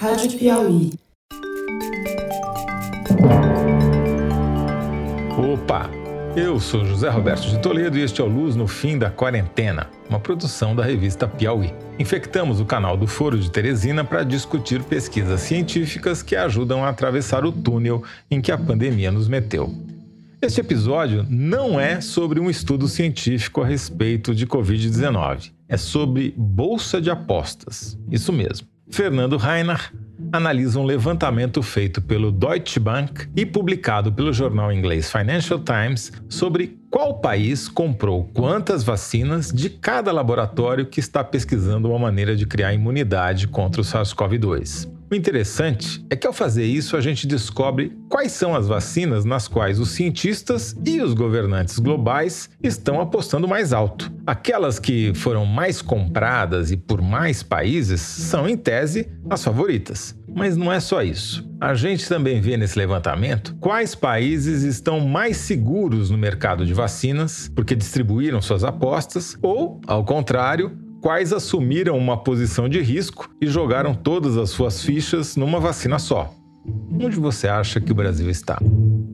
Rádio Piauí. Opa! Eu sou José Roberto de Toledo e este é o Luz no Fim da Quarentena, uma produção da revista Piauí. Infectamos o canal do Foro de Teresina para discutir pesquisas científicas que ajudam a atravessar o túnel em que a pandemia nos meteu. Este episódio não é sobre um estudo científico a respeito de Covid-19, é sobre bolsa de apostas. Isso mesmo. Fernando Reinach analisa um levantamento feito pelo Deutsche Bank e publicado pelo jornal inglês Financial Times sobre qual país comprou quantas vacinas de cada laboratório que está pesquisando uma maneira de criar imunidade contra o SARS-CoV-2. O interessante é que ao fazer isso a gente descobre quais são as vacinas nas quais os cientistas e os governantes globais estão apostando mais alto. Aquelas que foram mais compradas e por mais países são, em tese, as favoritas. Mas não é só isso. A gente também vê nesse levantamento quais países estão mais seguros no mercado de vacinas porque distribuíram suas apostas, ou, ao contrário, quais assumiram uma posição de risco e jogaram todas as suas fichas numa vacina só. Onde você acha que o Brasil está?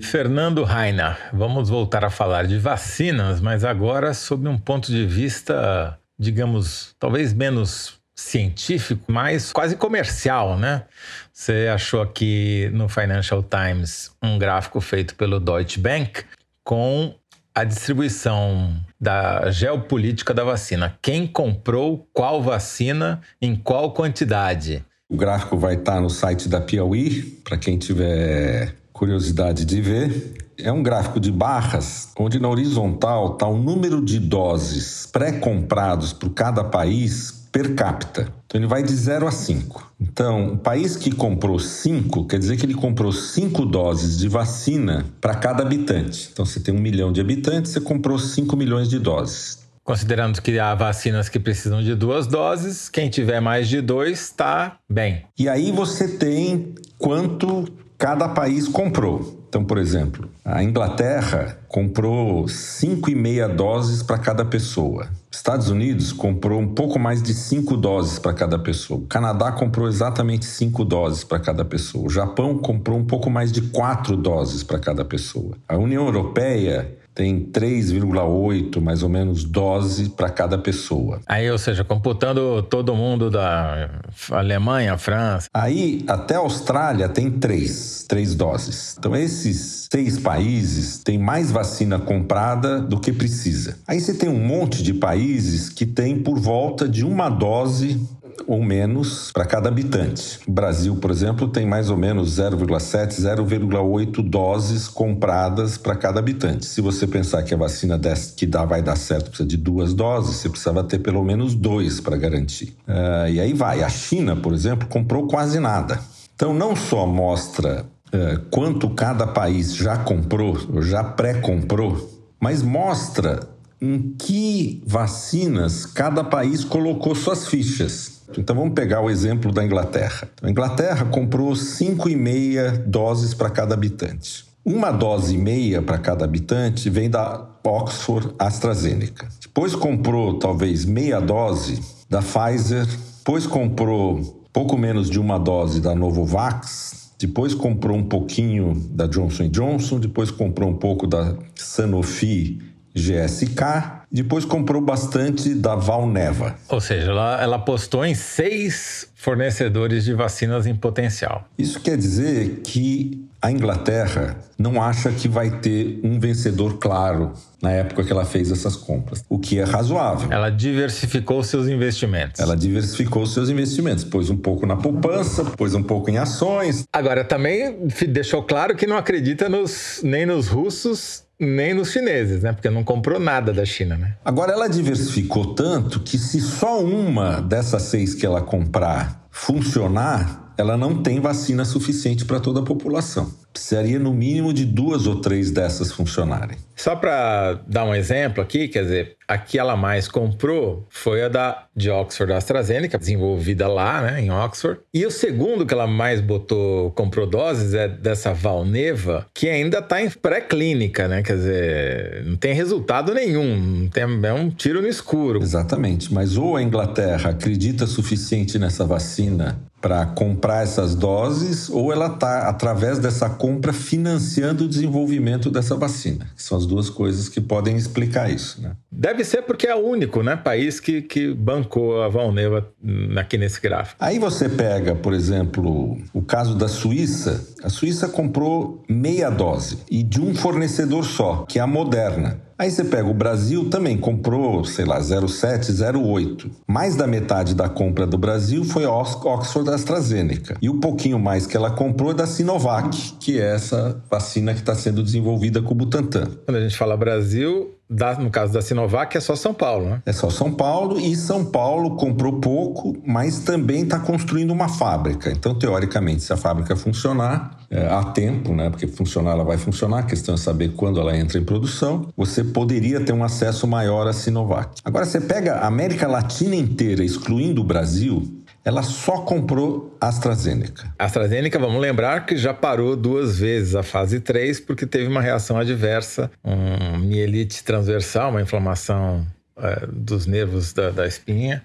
Fernando Rainer, vamos voltar a falar de vacinas, mas agora sob um ponto de vista, digamos, talvez menos científico, mas quase comercial, né? Você achou aqui no Financial Times um gráfico feito pelo Deutsche Bank com a distribuição da geopolítica da vacina. Quem comprou qual vacina em qual quantidade? O gráfico vai estar no site da Piauí, para quem tiver curiosidade de ver. É um gráfico de barras, onde na horizontal está o número de doses pré-comprados por cada país per capita. Então ele vai de 0 a 5. Então, o país que comprou 5, quer dizer que ele comprou 5 doses de vacina para cada habitante. Então, você tem um milhão de habitantes, você comprou 5 milhões de doses. Considerando que há vacinas que precisam de duas doses, quem tiver mais de dois está bem. E aí você tem quanto cada país comprou. Então, por exemplo, a Inglaterra comprou 5,5 doses para cada pessoa. Estados Unidos comprou um pouco mais de 5 doses para cada pessoa. O Canadá comprou exatamente 5 doses para cada pessoa. O Japão comprou um pouco mais de 4 doses para cada pessoa. A União Europeia tem 3,8 mais ou menos dose para cada pessoa. Aí, ou seja, computando todo mundo da Alemanha, França. Aí, até a Austrália tem três, três doses. Então, esses seis países têm mais vacina comprada do que precisa. Aí você tem um monte de países que tem por volta de uma dose ou menos para cada habitante. O Brasil, por exemplo, tem mais ou menos 0,7, 0,8 doses compradas para cada habitante. Se você pensar que a vacina que dá vai dar certo precisa de duas doses, você precisava ter pelo menos dois para garantir. Uh, e aí vai. A China, por exemplo, comprou quase nada. Então, não só mostra uh, quanto cada país já comprou, já pré-comprou, mas mostra em que vacinas cada país colocou suas fichas. Então vamos pegar o exemplo da Inglaterra. A Inglaterra comprou 5,5 doses para cada habitante. Uma dose e meia para cada habitante vem da Oxford AstraZeneca. Depois comprou talvez meia dose da Pfizer. Depois comprou pouco menos de uma dose da Novavax. Depois comprou um pouquinho da Johnson Johnson. Depois comprou um pouco da Sanofi GSK depois comprou bastante da Valneva. Ou seja, ela, ela apostou em seis fornecedores de vacinas em potencial. Isso quer dizer que a Inglaterra não acha que vai ter um vencedor claro na época que ela fez essas compras, o que é razoável. Ela diversificou seus investimentos. Ela diversificou seus investimentos, pôs um pouco na poupança, pôs um pouco em ações. Agora também deixou claro que não acredita nos, nem nos russos nem nos chineses, né? Porque não comprou nada da China, né? Agora ela diversificou tanto que se só uma dessas seis que ela comprar funcionar, ela não tem vacina suficiente para toda a população. Precisaria no mínimo de duas ou três dessas funcionarem. Só para dar um exemplo aqui, quer dizer, a que ela mais comprou foi a da de Oxford AstraZeneca, desenvolvida lá, né, em Oxford. E o segundo que ela mais botou, comprou doses é dessa Valneva, que ainda está em pré-clínica, né? Quer dizer, não tem resultado nenhum, tem, é um tiro no escuro. Exatamente, mas ou a Inglaterra acredita suficiente nessa vacina para comprar essas doses ou ela está, através dessa compra, financiando o desenvolvimento dessa vacina. São as duas coisas que podem explicar isso. Né? Deve ser porque é o único né, país que, que bancou a Valneva aqui nesse gráfico. Aí você pega, por exemplo, o caso da Suíça. A Suíça comprou meia dose e de um fornecedor só, que é a Moderna. Aí você pega o Brasil, também comprou, sei lá, 0,7, 0,8. Mais da metade da compra do Brasil foi a Oxford AstraZeneca. E o pouquinho mais que ela comprou é da Sinovac, que é essa vacina que está sendo desenvolvida com o Butantan. Quando a gente fala Brasil, da, no caso da Sinovac, é só São Paulo, né? É só São Paulo e São Paulo comprou pouco, mas também está construindo uma fábrica. Então, teoricamente, se a fábrica funcionar, é, há tempo, né? Porque funcionar ela vai funcionar, a questão é saber quando ela entra em produção, você poderia ter um acesso maior à Sinovac. Agora, você pega a América Latina inteira, excluindo o Brasil, ela só comprou AstraZeneca. AstraZeneca, vamos lembrar que já parou duas vezes a fase 3 porque teve uma reação adversa, um mielite transversal, uma inflamação é, dos nervos da, da espinha,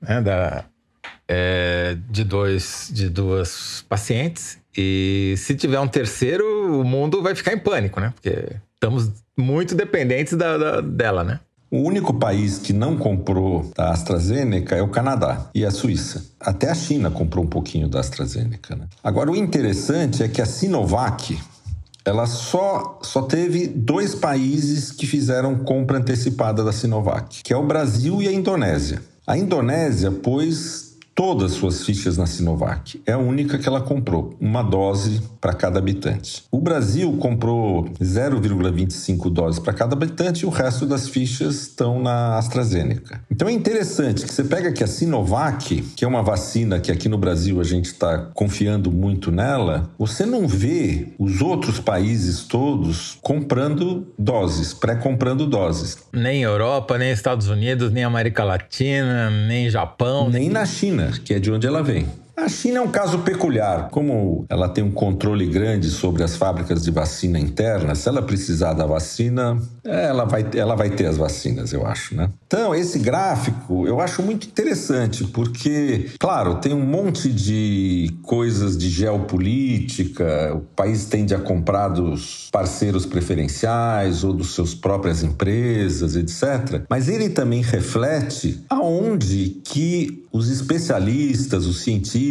né, da, é, de, dois, de duas pacientes. E se tiver um terceiro, o mundo vai ficar em pânico, né? Porque estamos muito dependentes da, da dela, né? O único país que não comprou da AstraZeneca é o Canadá e a Suíça. Até a China comprou um pouquinho da AstraZeneca. Né? Agora, o interessante é que a Sinovac ela só, só teve dois países que fizeram compra antecipada da Sinovac, que é o Brasil e a Indonésia. A Indonésia pôs todas suas fichas na Sinovac. É a única que ela comprou, uma dose para cada habitante. O Brasil comprou 0,25 doses para cada habitante e o resto das fichas estão na AstraZeneca. Então é interessante que você pega aqui a Sinovac, que é uma vacina que aqui no Brasil a gente está confiando muito nela, você não vê os outros países todos comprando doses, pré-comprando doses. Nem Europa, nem Estados Unidos, nem América Latina, nem Japão. Nem na China que é de onde ela vem. A China é um caso peculiar. Como ela tem um controle grande sobre as fábricas de vacina interna, se ela precisar da vacina, ela vai, ela vai ter as vacinas, eu acho, né? Então, esse gráfico eu acho muito interessante, porque, claro, tem um monte de coisas de geopolítica, o país tende a comprar dos parceiros preferenciais ou dos seus próprias empresas, etc. Mas ele também reflete aonde que os especialistas, os cientistas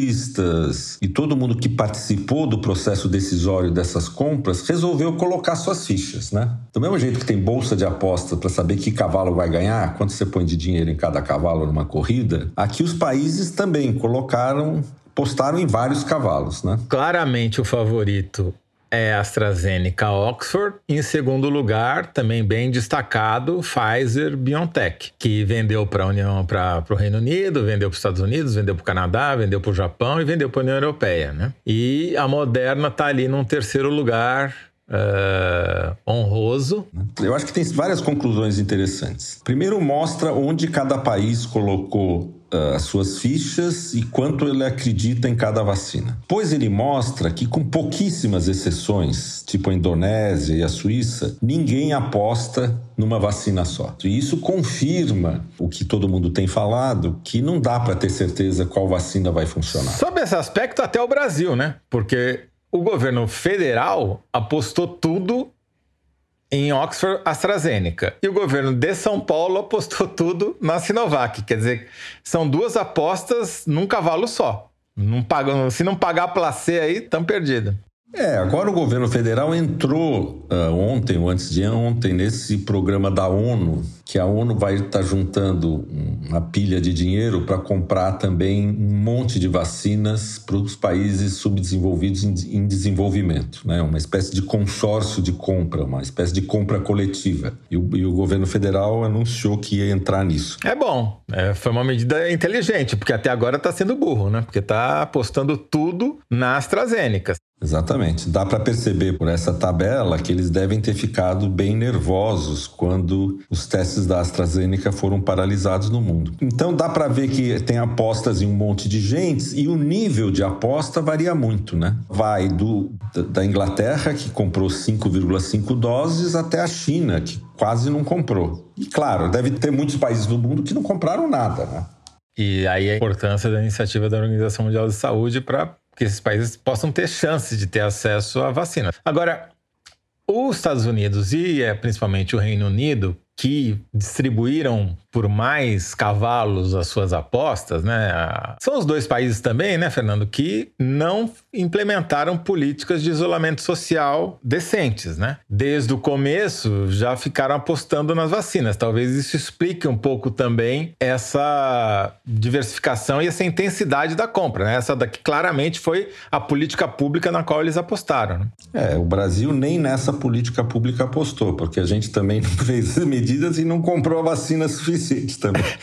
e todo mundo que participou do processo decisório dessas compras resolveu colocar suas fichas, né? Do mesmo jeito que tem bolsa de aposta para saber que cavalo vai ganhar, quanto você põe de dinheiro em cada cavalo numa corrida, aqui os países também colocaram postaram em vários cavalos, né? Claramente o favorito é AstraZeneca Oxford. Em segundo lugar, também bem destacado, Pfizer BioNTech, que vendeu para a União, para o Reino Unido, vendeu para os Estados Unidos, vendeu para o Canadá, vendeu para o Japão e vendeu para a União Europeia. Né? E a Moderna está ali num terceiro lugar, Uh, honroso. Eu acho que tem várias conclusões interessantes. Primeiro, mostra onde cada país colocou as suas fichas e quanto ele acredita em cada vacina. Pois ele mostra que, com pouquíssimas exceções, tipo a Indonésia e a Suíça, ninguém aposta numa vacina só. E isso confirma o que todo mundo tem falado, que não dá para ter certeza qual vacina vai funcionar. Sob esse aspecto, até o Brasil, né? Porque o governo federal apostou tudo em Oxford AstraZeneca. E o governo de São Paulo apostou tudo na Sinovac. Quer dizer, são duas apostas num cavalo só. Não pagam, se não pagar a placê aí, estão perdidos. É, agora o governo federal entrou uh, ontem ou antes de ontem nesse programa da ONU, que a ONU vai estar tá juntando uma pilha de dinheiro para comprar também um monte de vacinas para os países subdesenvolvidos em, em, desenvolvimento, né? Uma espécie de consórcio de compra, uma espécie de compra coletiva. E o, e o governo federal anunciou que ia entrar nisso. É bom, é, foi uma medida inteligente, porque até agora está sendo burro, né? Porque está apostando tudo na AstraZeneca. Exatamente. Dá para perceber por essa tabela que eles devem ter ficado bem nervosos quando os testes da AstraZeneca foram paralisados no mundo. Então dá para ver que tem apostas em um monte de gente e o nível de aposta varia muito, né? Vai do da Inglaterra que comprou 5,5 doses até a China que quase não comprou. E claro, deve ter muitos países do mundo que não compraram nada, né? E aí a importância da iniciativa da Organização Mundial de Saúde para que esses países possam ter chance de ter acesso à vacina. Agora, os Estados Unidos e é, principalmente o Reino Unido, que distribuíram por mais cavalos as suas apostas, né? São os dois países também, né, Fernando, que não implementaram políticas de isolamento social decentes, né? Desde o começo já ficaram apostando nas vacinas. Talvez isso explique um pouco também essa diversificação e essa intensidade da compra, né? Essa daqui claramente foi a política pública na qual eles apostaram. Né? É, o Brasil nem nessa política pública apostou, porque a gente também não fez medidas e não comprou a vacina suficiente suficiente também.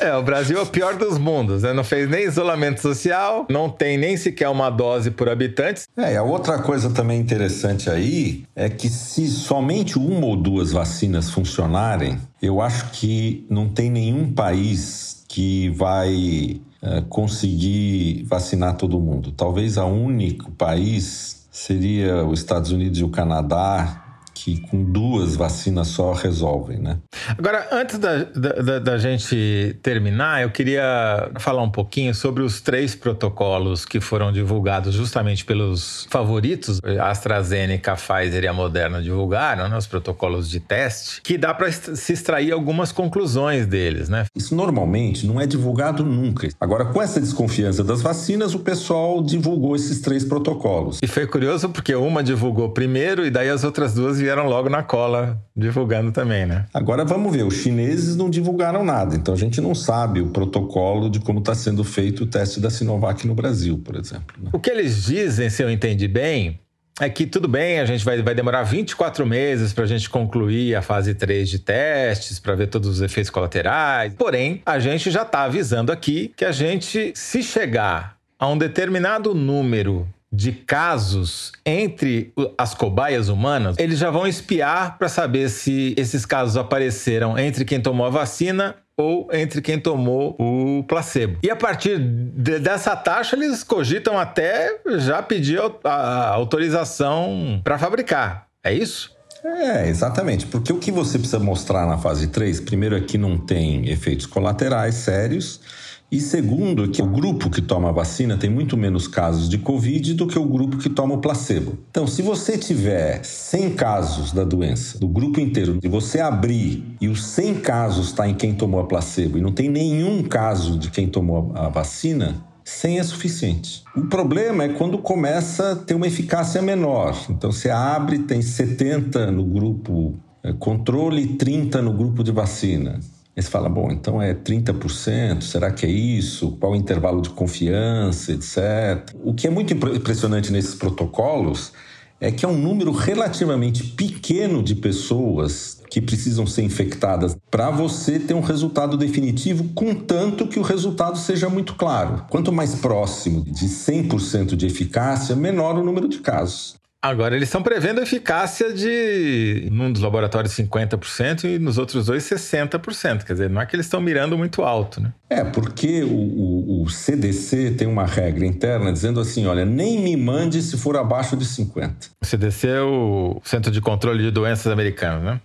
É, o Brasil é o pior dos mundos, né? Não fez nem isolamento social, não tem nem sequer uma dose por habitante. É, e a outra coisa também interessante aí é que se somente uma ou duas vacinas funcionarem, eu acho que não tem nenhum país que vai é, conseguir vacinar todo mundo. Talvez o único país seria os Estados Unidos e o Canadá, que com duas vacinas só resolvem, né? Agora, antes da, da, da, gente terminar, eu queria falar um pouquinho sobre os três protocolos que foram divulgados justamente pelos favoritos, a AstraZeneca, a Pfizer e a Moderna divulgaram, né, os protocolos de teste, que dá para se extrair algumas conclusões deles, né? Isso normalmente não é divulgado nunca. Agora, com essa desconfiança das vacinas, o pessoal divulgou esses três protocolos. E foi curioso porque uma divulgou primeiro e daí as outras duas vieram logo na cola divulgando também, né? Agora vamos ver, os chineses não divulgaram nada, então a gente não sabe o protocolo de como está sendo feito o teste da Sinovac no Brasil, por exemplo. Né? O que eles dizem, se eu entendi bem, é que tudo bem, a gente vai, vai demorar 24 meses para a gente concluir a fase 3 de testes, para ver todos os efeitos colaterais. Porém, a gente já está avisando aqui que a gente, se chegar a um determinado número de casos entre as cobaias humanas, eles já vão espiar para saber se esses casos apareceram entre quem tomou a vacina ou entre quem tomou o placebo. E a partir de, dessa taxa, eles cogitam até já pedir a autorização para fabricar. É isso? É, exatamente. Porque o que você precisa mostrar na fase 3, primeiro é que não tem efeitos colaterais sérios e segundo, que o grupo que toma a vacina tem muito menos casos de Covid do que o grupo que toma o placebo. Então, se você tiver 100 casos da doença, do grupo inteiro, e você abrir e os 100 casos está em quem tomou a placebo e não tem nenhum caso de quem tomou a vacina, 100 é suficiente. O problema é quando começa a ter uma eficácia menor. Então, você abre, tem 70 no grupo é, controle e 30 no grupo de vacina. Aí você fala, bom, então é 30%, será que é isso? Qual o intervalo de confiança, etc. O que é muito impressionante nesses protocolos é que é um número relativamente pequeno de pessoas que precisam ser infectadas para você ter um resultado definitivo, contanto que o resultado seja muito claro. Quanto mais próximo de 100% de eficácia, menor o número de casos. Agora, eles estão prevendo eficácia de, num dos laboratórios, 50% e nos outros dois, 60%. Quer dizer, não é que eles estão mirando muito alto, né? É, porque o, o, o, CDC tem uma regra interna dizendo assim: olha, nem me mande se for abaixo de 50%. O CDC é o Centro de Controle de Doenças Americano, né?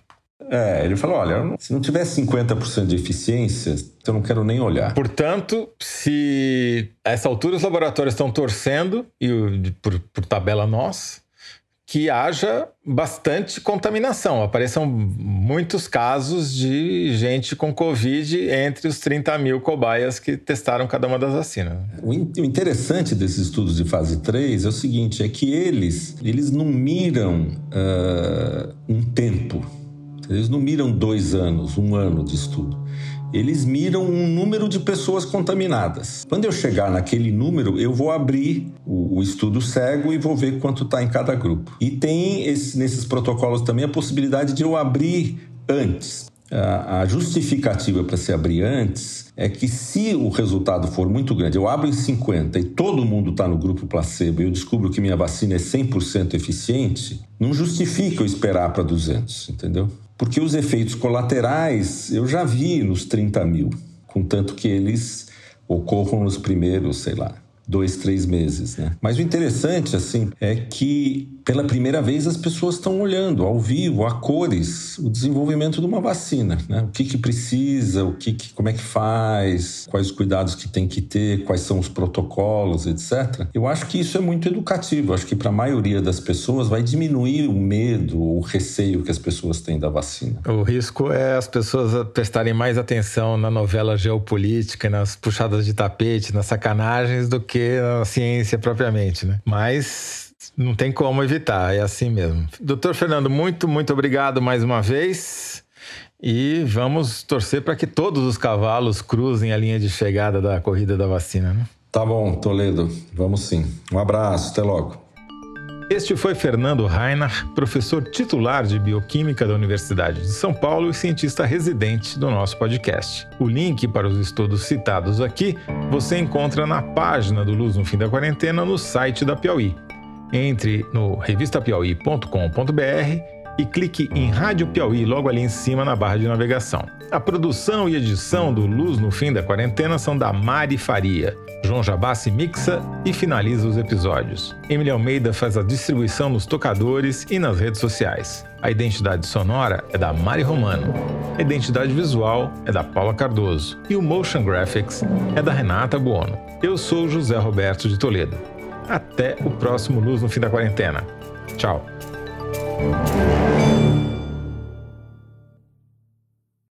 É, ele falou: olha, se não tiver 50% de eficiência, eu não quero nem olhar. Portanto, se a essa altura os laboratórios estão torcendo, e por, por tabela nós, que haja bastante contaminação. Apareçam muitos casos de gente com Covid entre os 30 mil cobaias que testaram cada uma das vacinas. O interessante desses estudos de fase 3 é o seguinte: é que eles, eles não miram uh, um tempo. Eles não miram dois anos, um ano de estudo eles miram um número de pessoas contaminadas. Quando eu chegar naquele número, eu vou abrir o, o estudo cego e vou ver quanto está em cada grupo. E tem esse, nesses protocolos também a possibilidade de eu abrir antes. A justificativa para se abrir antes é que se o resultado for muito grande, eu abro em 50 e todo mundo está no grupo placebo e eu descubro que minha vacina é 100% eficiente, não justifica eu esperar para 200, entendeu? Porque os efeitos colaterais eu já vi nos 30 mil, contanto que eles ocorram nos primeiros, sei lá, dois, três meses, né? Mas o interessante, assim, é que pela primeira vez as pessoas estão olhando ao vivo, a cores, o desenvolvimento de uma vacina, né? O que que precisa, o que, que como é que faz, quais os cuidados que tem que ter, quais são os protocolos, etc. Eu acho que isso é muito educativo. Eu acho que para a maioria das pessoas vai diminuir o medo, o receio que as pessoas têm da vacina. O risco é as pessoas prestarem mais atenção na novela geopolítica, nas puxadas de tapete, nas sacanagens do que na ciência propriamente, né? Mas não tem como evitar, é assim mesmo. Doutor Fernando, muito, muito obrigado mais uma vez. E vamos torcer para que todos os cavalos cruzem a linha de chegada da corrida da vacina, né? Tá bom, Toledo. Vamos sim. Um abraço, até logo. Este foi Fernando Reinach, professor titular de Bioquímica da Universidade de São Paulo e cientista residente do nosso podcast. O link para os estudos citados aqui você encontra na página do Luz no Fim da Quarentena no site da Piauí entre no revistapiauí.com.br e clique em Rádio Piauí logo ali em cima na barra de navegação. A produção e edição do Luz no Fim da Quarentena são da Mari Faria. João Jabassi mixa e finaliza os episódios. Emily Almeida faz a distribuição nos tocadores e nas redes sociais. A identidade sonora é da Mari Romano. A identidade visual é da Paula Cardoso. E o Motion Graphics é da Renata Buono. Eu sou José Roberto de Toledo. Até o próximo Luz no Fim da Quarentena. Tchau. you